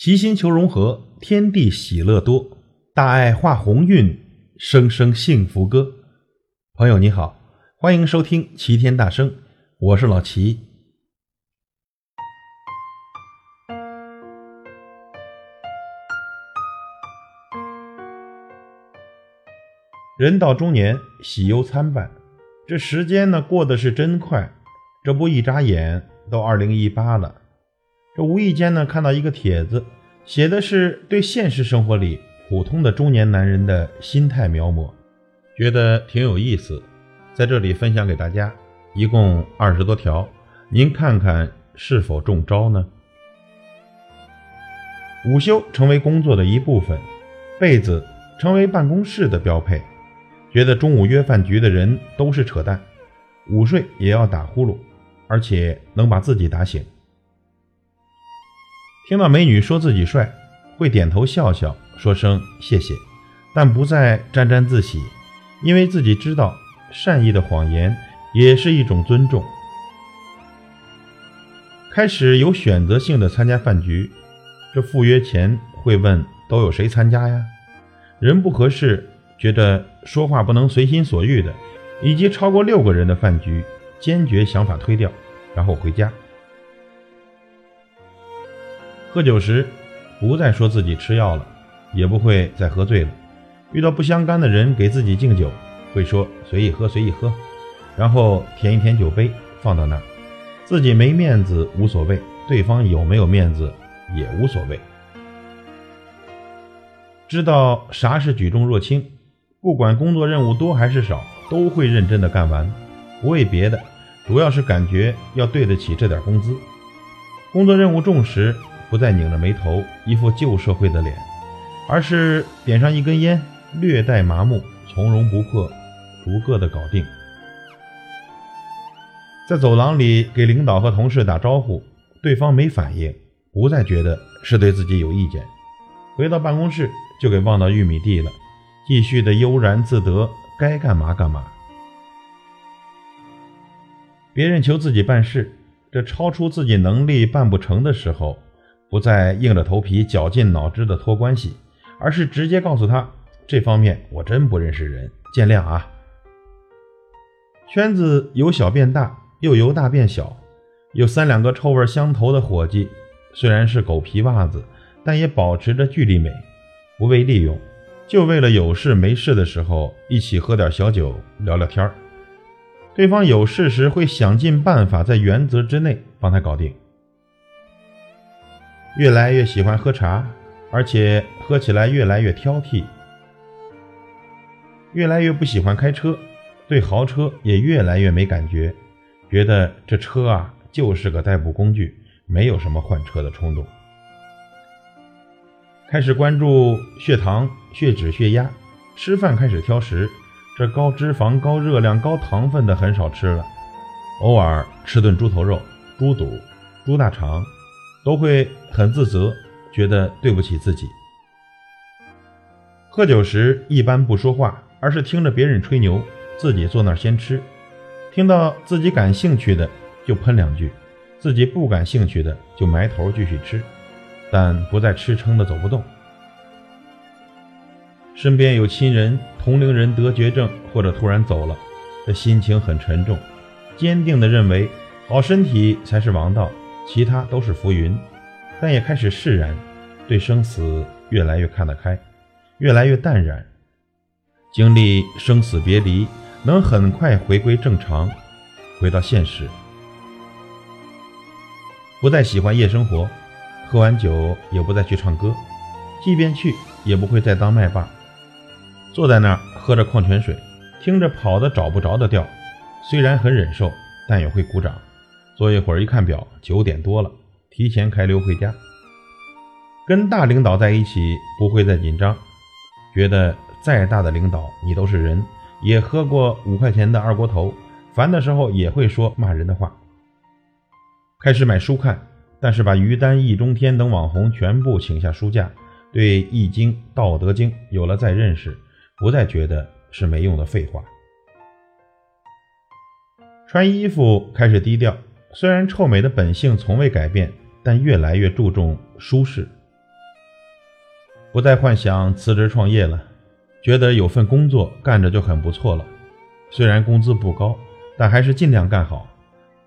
齐心求融合，天地喜乐多，大爱化鸿运，声声幸福歌。朋友你好，欢迎收听齐天大圣，我是老齐。人到中年，喜忧参半，这时间呢过得是真快，这不一眨眼都二零一八了。这无意间呢看到一个帖子，写的是对现实生活里普通的中年男人的心态描摹，觉得挺有意思，在这里分享给大家，一共二十多条，您看看是否中招呢？午休成为工作的一部分，被子成为办公室的标配，觉得中午约饭局的人都是扯淡，午睡也要打呼噜，而且能把自己打醒。听到美女说自己帅，会点头笑笑，说声谢谢，但不再沾沾自喜，因为自己知道善意的谎言也是一种尊重。开始有选择性的参加饭局，这赴约前会问都有谁参加呀？人不合适，觉得说话不能随心所欲的，以及超过六个人的饭局，坚决想法推掉，然后回家。喝酒时，不再说自己吃药了，也不会再喝醉了。遇到不相干的人给自己敬酒，会说随意喝随意喝，然后舔一舔酒杯放到那儿。自己没面子无所谓，对方有没有面子也无所谓。知道啥是举重若轻，不管工作任务多还是少，都会认真的干完。不为别的，主要是感觉要对得起这点工资。工作任务重时。不再拧着眉头，一副旧社会的脸，而是点上一根烟，略带麻木，从容不迫，逐个的搞定。在走廊里给领导和同事打招呼，对方没反应，不再觉得是对自己有意见。回到办公室就给忘到玉米地了，继续的悠然自得，该干嘛干嘛。别人求自己办事，这超出自己能力办不成的时候。不再硬着头皮、绞尽脑汁的托关系，而是直接告诉他：“这方面我真不认识人，见谅啊。”圈子由小变大，又由大变小，有三两个臭味相投的伙计，虽然是狗皮袜子，但也保持着距离美，不被利用，就为了有事没事的时候一起喝点小酒、聊聊天儿。对方有事时会想尽办法在原则之内帮他搞定。越来越喜欢喝茶，而且喝起来越来越挑剔；越来越不喜欢开车，对豪车也越来越没感觉，觉得这车啊就是个代步工具，没有什么换车的冲动。开始关注血糖、血脂、血压，吃饭开始挑食，这高脂肪、高热量、高糖分的很少吃了，偶尔吃顿猪头肉、猪肚、猪大肠。都会很自责，觉得对不起自己。喝酒时一般不说话，而是听着别人吹牛，自己坐那儿先吃。听到自己感兴趣的就喷两句，自己不感兴趣的就埋头继续吃，但不再吃撑的走不动。身边有亲人、同龄人得绝症或者突然走了，这心情很沉重，坚定地认为好身体才是王道。其他都是浮云，但也开始释然，对生死越来越看得开，越来越淡然。经历生死别离，能很快回归正常，回到现实。不再喜欢夜生活，喝完酒也不再去唱歌，即便去，也不会再当麦霸。坐在那儿喝着矿泉水，听着跑的找不着的调，虽然很忍受，但也会鼓掌。坐一会儿，一看表，九点多了，提前开溜回家。跟大领导在一起，不会再紧张，觉得再大的领导你都是人，也喝过五块钱的二锅头，烦的时候也会说骂人的话。开始买书看，但是把于丹、易中天等网红全部请下书架，对《易经》《道德经》有了再认识，不再觉得是没用的废话。穿衣服开始低调。虽然臭美的本性从未改变，但越来越注重舒适。不再幻想辞职创业了，觉得有份工作干着就很不错了。虽然工资不高，但还是尽量干好。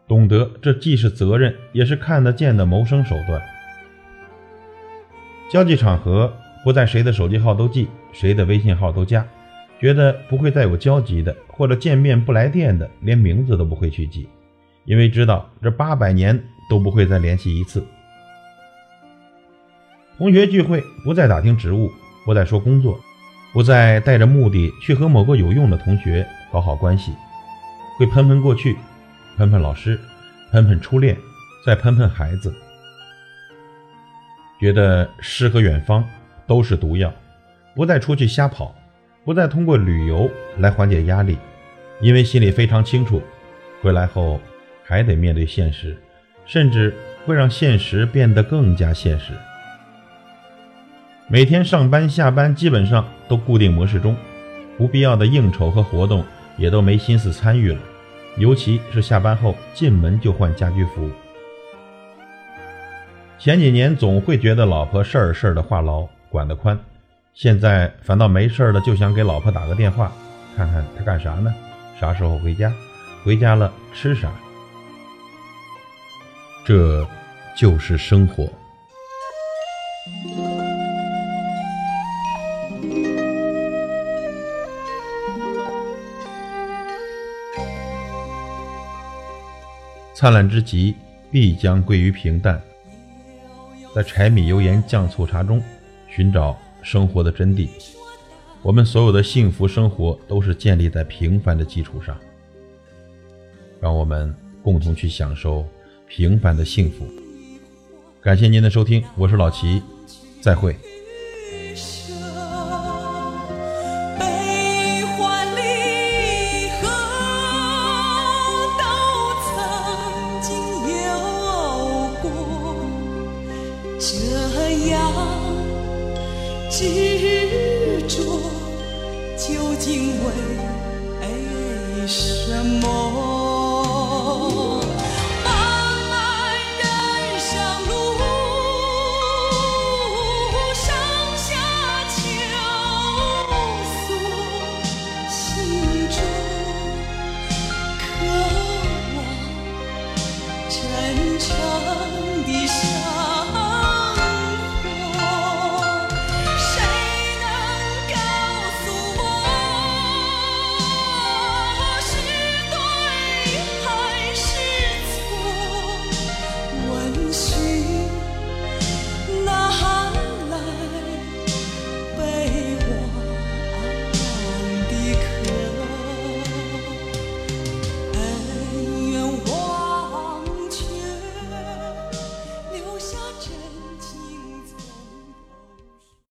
懂得这既是责任，也是看得见的谋生手段。交际场合不在谁的手机号都记，谁的微信号都加，觉得不会再有交集的，或者见面不来电的，连名字都不会去记，因为知道这八百年都不会再联系一次。同学聚会不再打听职务，不再说工作，不再带着目的去和某个有用的同学搞好关系，会喷喷过去，喷喷老师，喷喷初恋，再喷喷孩子。觉得诗和远方都是毒药，不再出去瞎跑，不再通过旅游来缓解压力，因为心里非常清楚，回来后还得面对现实，甚至会让现实变得更加现实。每天上班下班基本上都固定模式中，不必要的应酬和活动也都没心思参与了，尤其是下班后进门就换家居服。前几年总会觉得老婆事儿事儿的话痨，管得宽，现在反倒没事儿了就想给老婆打个电话，看看她干啥呢，啥时候回家，回家了吃啥。这就是生活。灿烂之极，必将归于平淡。在柴米油盐酱醋茶中寻找生活的真谛。我们所有的幸福生活都是建立在平凡的基础上。让我们共同去享受平凡的幸福。感谢您的收听，我是老齐，再会。执着究竟为什么？